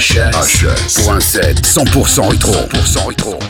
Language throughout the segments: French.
DJ HS. Pour un set 100% rétro. 100% rétro.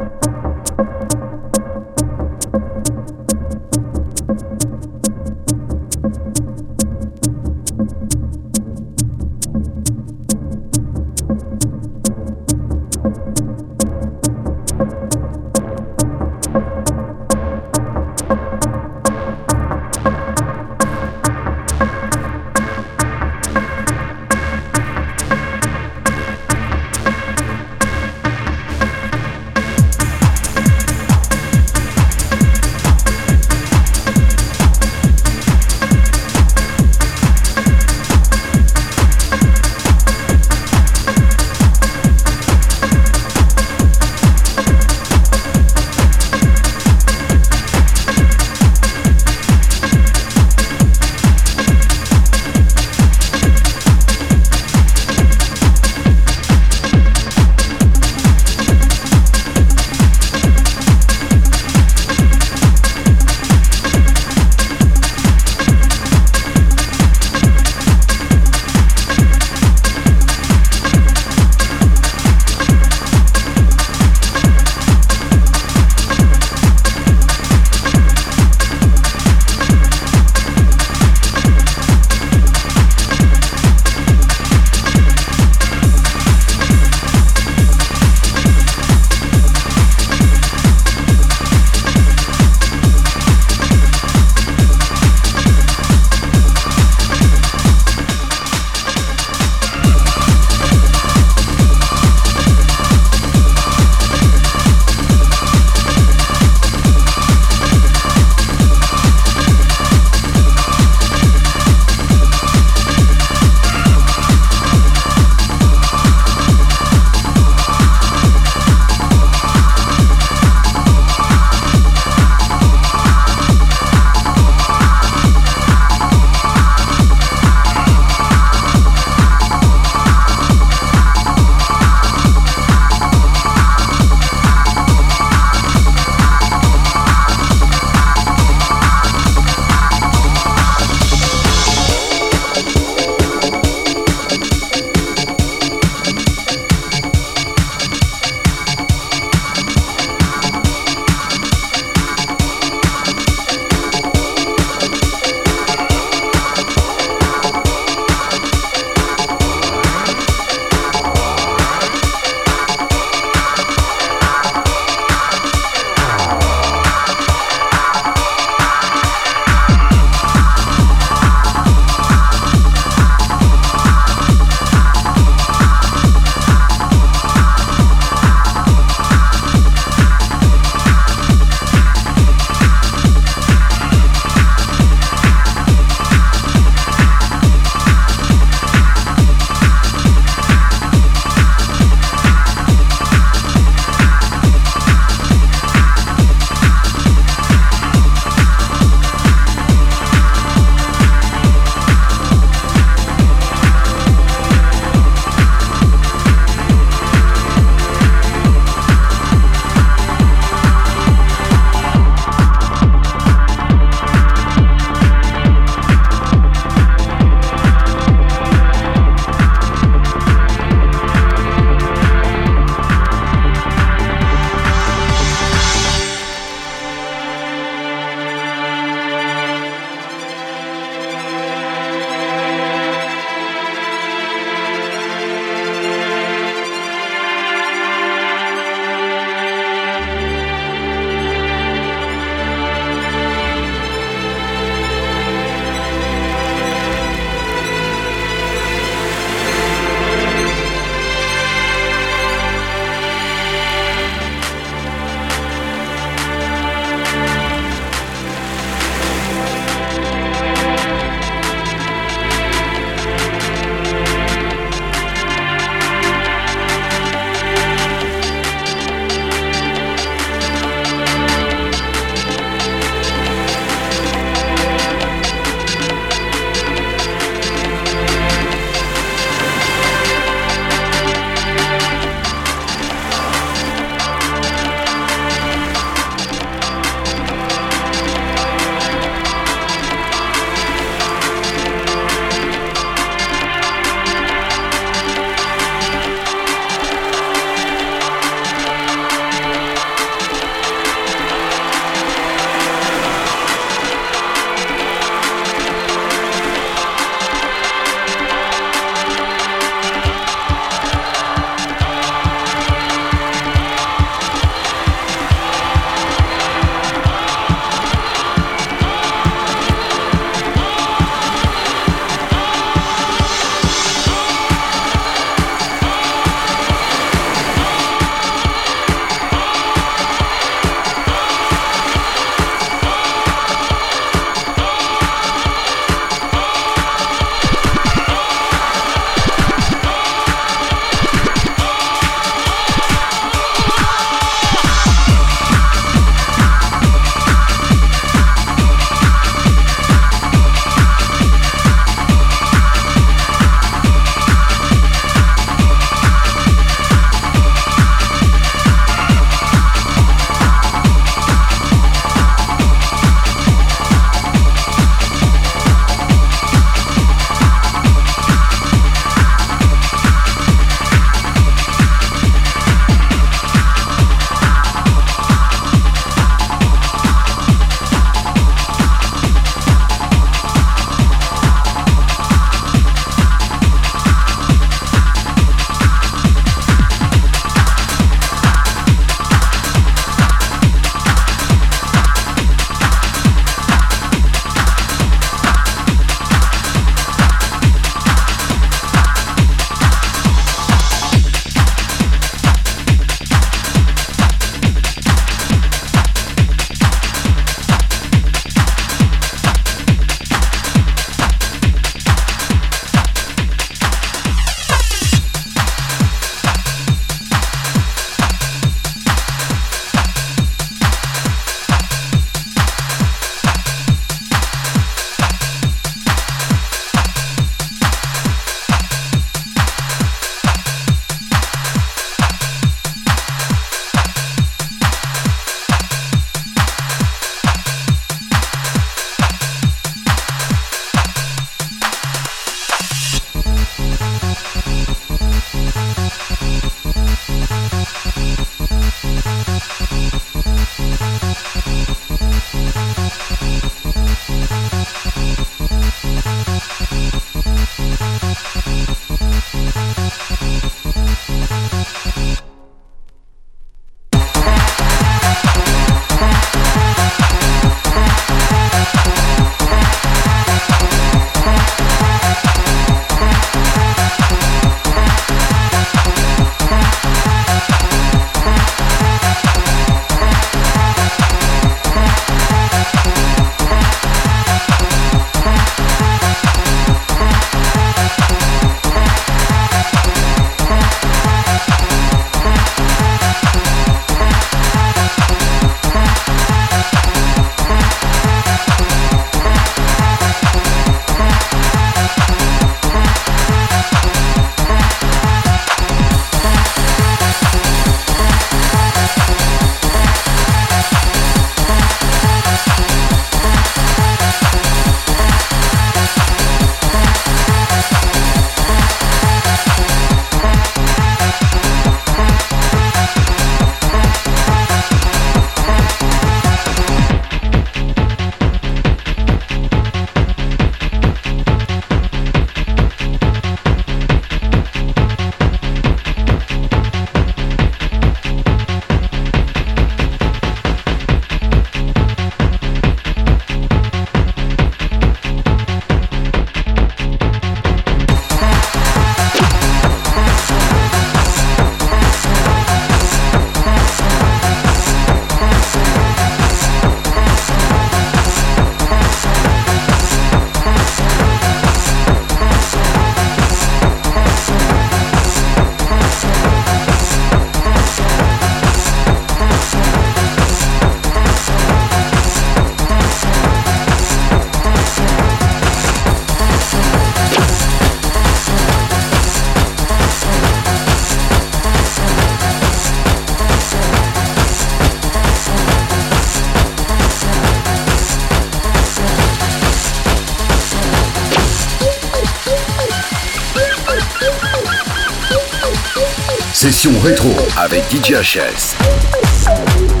Avec DJ HS.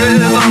river.